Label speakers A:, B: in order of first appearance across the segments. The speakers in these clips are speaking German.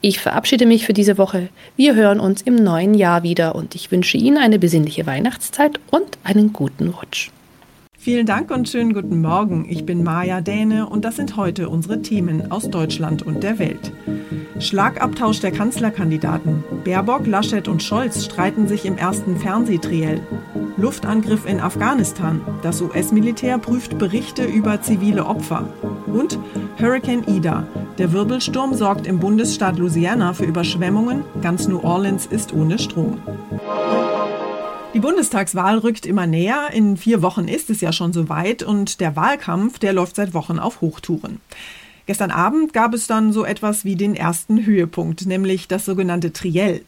A: Ich verabschiede mich für diese Woche. Wir hören uns im neuen Jahr wieder und ich wünsche Ihnen eine besinnliche Weihnachtszeit und einen guten Rutsch.
B: Vielen Dank und schönen guten Morgen. Ich bin Maja Däne und das sind heute unsere Themen aus Deutschland und der Welt. Schlagabtausch der Kanzlerkandidaten. Baerbock, Laschet und Scholz streiten sich im ersten Fernsehtriell. Luftangriff in Afghanistan. Das US-Militär prüft Berichte über zivile Opfer. Und Hurricane Ida. Der Wirbelsturm sorgt im Bundesstaat Louisiana für Überschwemmungen. Ganz New Orleans ist ohne Strom. Die Bundestagswahl rückt immer näher. In vier Wochen ist es ja schon soweit und der Wahlkampf, der läuft seit Wochen auf Hochtouren. Gestern Abend gab es dann so etwas wie den ersten Höhepunkt, nämlich das sogenannte Triell.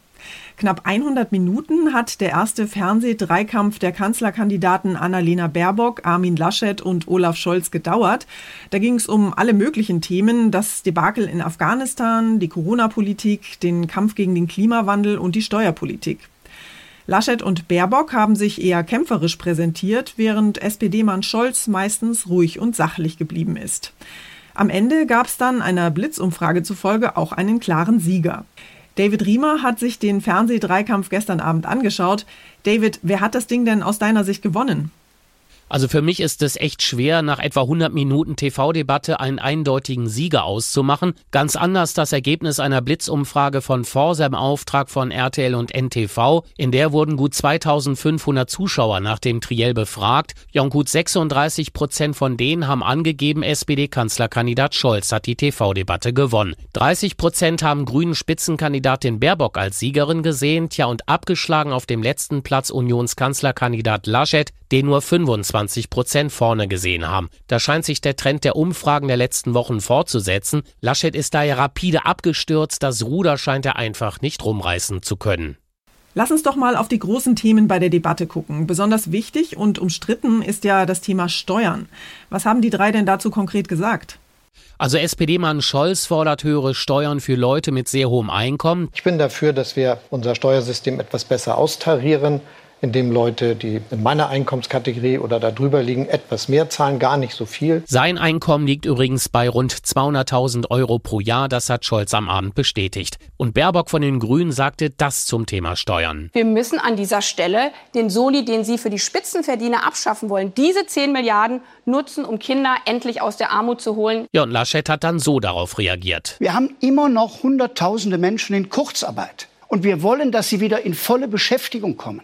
B: Knapp 100 Minuten hat der erste Fernsehdreikampf der Kanzlerkandidaten Annalena Baerbock, Armin Laschet und Olaf Scholz gedauert. Da ging es um alle möglichen Themen, das Debakel in Afghanistan, die Corona-Politik, den Kampf gegen den Klimawandel und die Steuerpolitik. Laschet und Baerbock haben sich eher kämpferisch präsentiert, während SPD-Mann Scholz meistens ruhig und sachlich geblieben ist. Am Ende gab es dann einer Blitzumfrage zufolge auch einen klaren Sieger. David Riemer hat sich den Fernsehdreikampf gestern Abend angeschaut. David, wer hat das Ding denn aus deiner Sicht gewonnen?
C: Also für mich ist es echt schwer, nach etwa 100 Minuten TV-Debatte einen eindeutigen Sieger auszumachen. Ganz anders das Ergebnis einer Blitzumfrage von Forsa im Auftrag von RTL und NTV. In der wurden gut 2500 Zuschauer nach dem Triell befragt. Ja, und gut 36 Prozent von denen haben angegeben, SPD-Kanzlerkandidat Scholz hat die TV-Debatte gewonnen. 30 Prozent haben grünen Spitzenkandidatin Baerbock als Siegerin gesehen. Tja, und abgeschlagen auf dem letzten Platz Unionskanzlerkandidat Laschet, den nur 25 Prozent vorne gesehen haben. Da scheint sich der Trend der Umfragen der letzten Wochen fortzusetzen. Laschet ist daher rapide abgestürzt, das Ruder scheint er einfach nicht rumreißen zu können.
B: Lass uns doch mal auf die großen Themen bei der Debatte gucken. Besonders wichtig und umstritten ist ja das Thema Steuern. Was haben die drei denn dazu konkret gesagt?
C: Also SPD-Mann Scholz fordert höhere Steuern für Leute mit sehr hohem Einkommen.
D: Ich bin dafür, dass wir unser Steuersystem etwas besser austarieren in dem Leute, die in meiner Einkommenskategorie oder darüber liegen, etwas mehr zahlen, gar nicht so viel.
C: Sein Einkommen liegt übrigens bei rund 200.000 Euro pro Jahr, das hat Scholz am Abend bestätigt. Und Baerbock von den Grünen sagte das zum Thema Steuern.
E: Wir müssen an dieser Stelle den Soli, den Sie für die Spitzenverdiener abschaffen wollen, diese 10 Milliarden nutzen, um Kinder endlich aus der Armut zu holen.
C: Ja, und Laschet hat dann so darauf reagiert.
F: Wir haben immer noch Hunderttausende Menschen in Kurzarbeit. Und wir wollen, dass sie wieder in volle Beschäftigung kommen.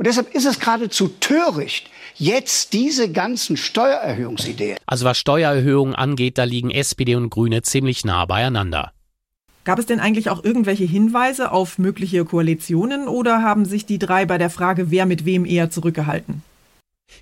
F: Und deshalb ist es geradezu töricht, jetzt diese ganzen Steuererhöhungsideen.
C: Also was Steuererhöhungen angeht, da liegen SPD und Grüne ziemlich nah beieinander.
B: Gab es denn eigentlich auch irgendwelche Hinweise auf mögliche Koalitionen oder haben sich die drei bei der Frage, wer mit wem eher zurückgehalten?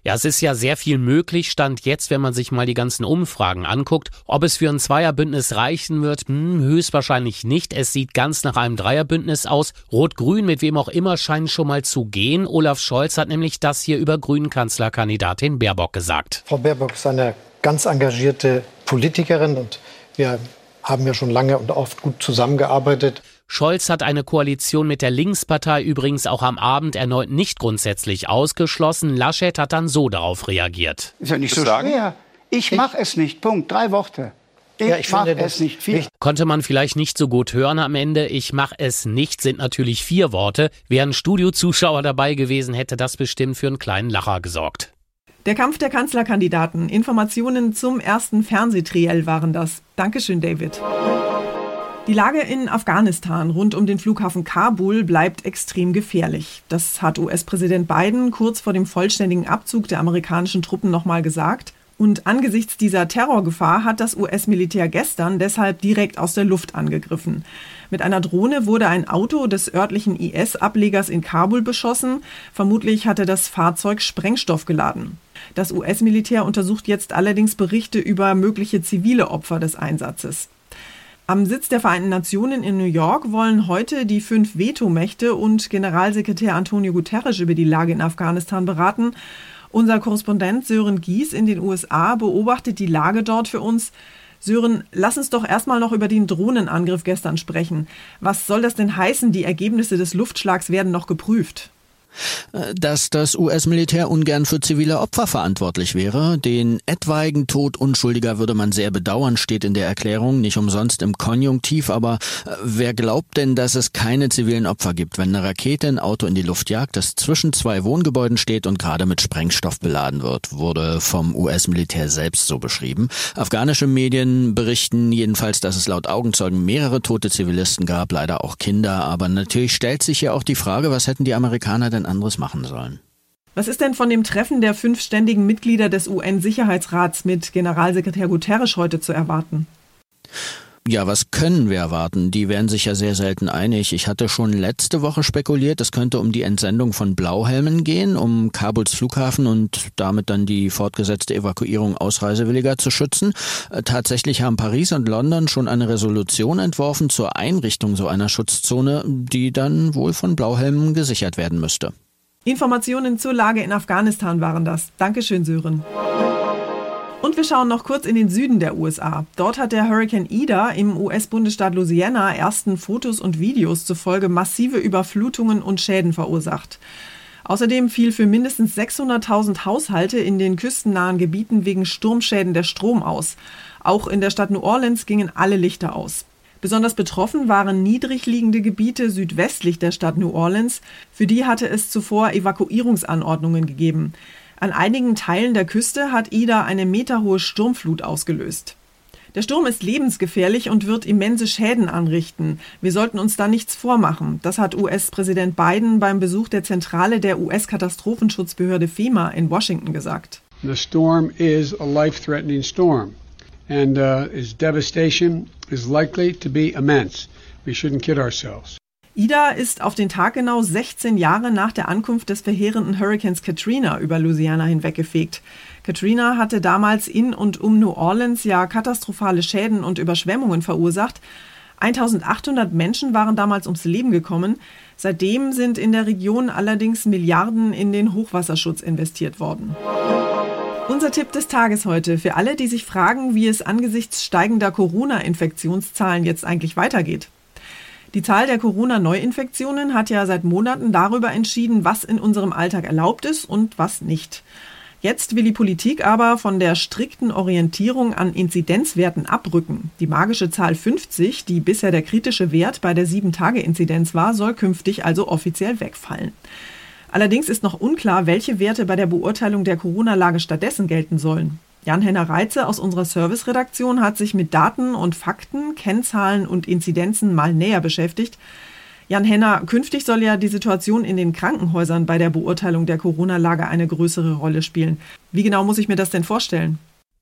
C: Ja, es ist ja sehr viel möglich, stand jetzt, wenn man sich mal die ganzen Umfragen anguckt. Ob es für ein Zweierbündnis reichen wird, hm, höchstwahrscheinlich nicht. Es sieht ganz nach einem Dreierbündnis aus. Rot-Grün, mit wem auch immer, scheinen schon mal zu gehen. Olaf Scholz hat nämlich das hier über Grünen-Kanzlerkandidatin Baerbock gesagt.
D: Frau Baerbock ist eine ganz engagierte Politikerin und wir haben ja schon lange und oft gut zusammengearbeitet.
C: Scholz hat eine Koalition mit der Linkspartei übrigens auch am Abend erneut nicht grundsätzlich ausgeschlossen. Laschet hat dann so darauf reagiert.
F: Ist ja nicht so schwer. Ich mache es nicht. Punkt. Drei Worte. Ich, ja, ich mache es nicht viel.
C: Konnte man vielleicht nicht so gut hören am Ende. Ich mache es nicht sind natürlich vier Worte. Wären Studiozuschauer dabei gewesen, hätte das bestimmt für einen kleinen Lacher gesorgt.
B: Der Kampf der Kanzlerkandidaten. Informationen zum ersten Fernsehtriell waren das. Dankeschön, David. Die Lage in Afghanistan rund um den Flughafen Kabul bleibt extrem gefährlich. Das hat US-Präsident Biden kurz vor dem vollständigen Abzug der amerikanischen Truppen nochmal gesagt. Und angesichts dieser Terrorgefahr hat das US-Militär gestern deshalb direkt aus der Luft angegriffen. Mit einer Drohne wurde ein Auto des örtlichen IS-Ablegers in Kabul beschossen. Vermutlich hatte das Fahrzeug Sprengstoff geladen. Das US-Militär untersucht jetzt allerdings Berichte über mögliche zivile Opfer des Einsatzes. Am Sitz der Vereinten Nationen in New York wollen heute die fünf Vetomächte und Generalsekretär Antonio Guterres über die Lage in Afghanistan beraten. Unser Korrespondent Sören Gies in den USA beobachtet die Lage dort für uns. Sören, lass uns doch erstmal noch über den Drohnenangriff gestern sprechen. Was soll das denn heißen? Die Ergebnisse des Luftschlags werden noch geprüft.
G: Dass das US-Militär ungern für zivile Opfer verantwortlich wäre. Den etwaigen Tod Unschuldiger würde man sehr bedauern, steht in der Erklärung, nicht umsonst im Konjunktiv. Aber äh, wer glaubt denn, dass es keine zivilen Opfer gibt, wenn eine Rakete ein Auto in die Luft jagt, das zwischen zwei Wohngebäuden steht und gerade mit Sprengstoff beladen wird, wurde vom US-Militär selbst so beschrieben. Afghanische Medien berichten jedenfalls, dass es laut Augenzeugen mehrere tote Zivilisten gab, leider auch Kinder. Aber natürlich stellt sich ja auch die Frage, was hätten die Amerikaner denn anderes machen sollen.
B: Was ist denn von dem Treffen der fünf ständigen Mitglieder des UN-Sicherheitsrats mit Generalsekretär Guterres heute zu erwarten?
G: Ja, was können wir erwarten? Die werden sich ja sehr selten einig. Ich hatte schon letzte Woche spekuliert, es könnte um die Entsendung von Blauhelmen gehen, um Kabuls Flughafen und damit dann die fortgesetzte Evakuierung Ausreisewilliger zu schützen. Äh, tatsächlich haben Paris und London schon eine Resolution entworfen zur Einrichtung so einer Schutzzone, die dann wohl von Blauhelmen gesichert werden müsste.
B: Informationen zur Lage in Afghanistan waren das. Dankeschön, Sören. Wir schauen noch kurz in den Süden der USA. Dort hat der Hurricane Ida im US-Bundesstaat Louisiana ersten Fotos und Videos zufolge massive Überflutungen und Schäden verursacht. Außerdem fiel für mindestens 600.000 Haushalte in den küstennahen Gebieten wegen Sturmschäden der Strom aus. Auch in der Stadt New Orleans gingen alle Lichter aus. Besonders betroffen waren niedrig liegende Gebiete südwestlich der Stadt New Orleans. Für die hatte es zuvor Evakuierungsanordnungen gegeben. An einigen Teilen der Küste hat Ida eine meterhohe Sturmflut ausgelöst. Der Sturm ist lebensgefährlich und wird immense Schäden anrichten. Wir sollten uns da nichts vormachen. Das hat US-Präsident Biden beim Besuch der Zentrale der US-Katastrophenschutzbehörde FEMA in Washington gesagt.
H: The storm is a life-threatening storm and uh, its devastation is likely to be immense. We shouldn't kid ourselves.
B: Ida ist auf den Tag genau 16 Jahre nach der Ankunft des verheerenden Hurrikans Katrina über Louisiana hinweggefegt. Katrina hatte damals in und um New Orleans ja katastrophale Schäden und Überschwemmungen verursacht. 1800 Menschen waren damals ums Leben gekommen. Seitdem sind in der Region allerdings Milliarden in den Hochwasserschutz investiert worden. Unser Tipp des Tages heute für alle, die sich fragen, wie es angesichts steigender Corona-Infektionszahlen jetzt eigentlich weitergeht. Die Zahl der Corona-Neuinfektionen hat ja seit Monaten darüber entschieden, was in unserem Alltag erlaubt ist und was nicht. Jetzt will die Politik aber von der strikten Orientierung an Inzidenzwerten abrücken. Die magische Zahl 50, die bisher der kritische Wert bei der 7-Tage-Inzidenz war, soll künftig also offiziell wegfallen. Allerdings ist noch unklar, welche Werte bei der Beurteilung der Corona-Lage stattdessen gelten sollen. Jan-Henner Reitze aus unserer Serviceredaktion hat sich mit Daten und Fakten, Kennzahlen und Inzidenzen mal näher beschäftigt. Jan-Henner, künftig soll ja die Situation in den Krankenhäusern bei der Beurteilung der Corona-Lage eine größere Rolle spielen. Wie genau muss ich mir das denn vorstellen?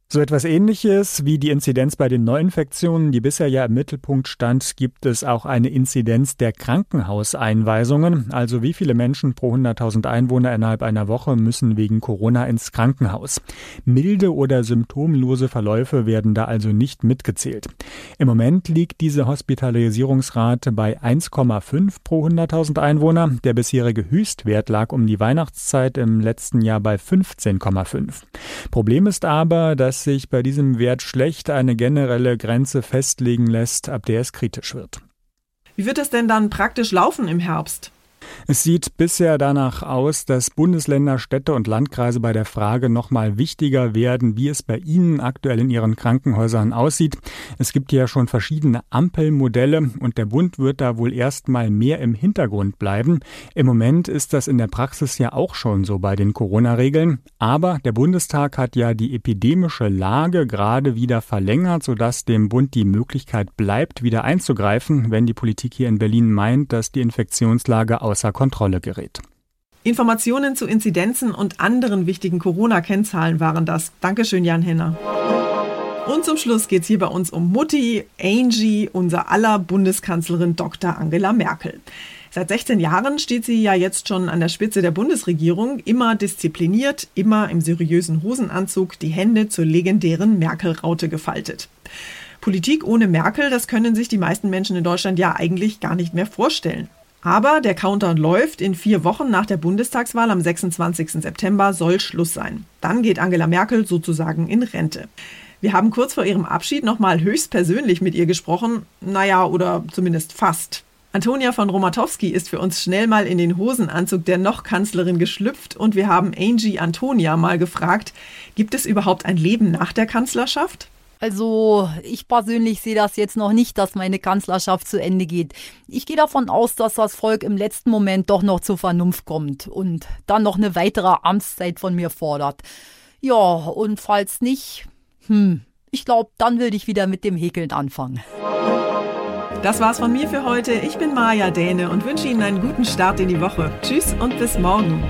I: So etwas ähnliches wie die Inzidenz bei den Neuinfektionen, die bisher ja im Mittelpunkt stand, gibt es auch eine Inzidenz der Krankenhauseinweisungen. Also wie viele Menschen pro 100.000 Einwohner innerhalb einer Woche müssen wegen Corona ins Krankenhaus. Milde oder symptomlose Verläufe werden da also nicht mitgezählt. Im Moment liegt diese Hospitalisierungsrate bei 1,5 pro 100.000 Einwohner. Der bisherige Höchstwert lag um die Weihnachtszeit im letzten Jahr bei 15,5. Problem ist aber, dass dass sich bei diesem Wert schlecht eine generelle Grenze festlegen lässt, ab der es kritisch wird.
B: Wie wird es denn dann praktisch laufen im Herbst?
I: Es sieht bisher danach aus, dass Bundesländer, Städte und Landkreise bei der Frage nochmal wichtiger werden, wie es bei ihnen aktuell in ihren Krankenhäusern aussieht. Es gibt ja schon verschiedene Ampelmodelle und der Bund wird da wohl erstmal mehr im Hintergrund bleiben. Im Moment ist das in der Praxis ja auch schon so bei den Corona-Regeln. Aber der Bundestag hat ja die epidemische Lage gerade wieder verlängert, sodass dem Bund die Möglichkeit bleibt, wieder einzugreifen, wenn die Politik hier in Berlin meint, dass die Infektionslage außer Kontrolle gerät.
B: Informationen zu Inzidenzen und anderen wichtigen Corona-Kennzahlen waren das. Dankeschön, Jan Henner. Und zum Schluss geht es hier bei uns um Mutti, Angie, unser aller Bundeskanzlerin Dr. Angela Merkel. Seit 16 Jahren steht sie ja jetzt schon an der Spitze der Bundesregierung, immer diszipliniert, immer im seriösen Hosenanzug, die Hände zur legendären Merkel-Raute gefaltet. Politik ohne Merkel, das können sich die meisten Menschen in Deutschland ja eigentlich gar nicht mehr vorstellen. Aber der Countdown läuft. In vier Wochen nach der Bundestagswahl am 26. September soll Schluss sein. Dann geht Angela Merkel sozusagen in Rente. Wir haben kurz vor ihrem Abschied nochmal höchstpersönlich mit ihr gesprochen. Naja, oder zumindest fast. Antonia von Romatowski ist für uns schnell mal in den Hosenanzug der noch Kanzlerin geschlüpft und wir haben Angie Antonia mal gefragt, gibt es überhaupt ein Leben nach der Kanzlerschaft?
J: Also ich persönlich sehe das jetzt noch nicht, dass meine Kanzlerschaft zu Ende geht. Ich gehe davon aus, dass das Volk im letzten Moment doch noch zur Vernunft kommt und dann noch eine weitere Amtszeit von mir fordert. Ja, und falls nicht, hm, ich glaube, dann will ich wieder mit dem Häkeln anfangen.
B: Das war's von mir für heute. Ich bin Maja Däne und wünsche Ihnen einen guten Start in die Woche. Tschüss und bis morgen.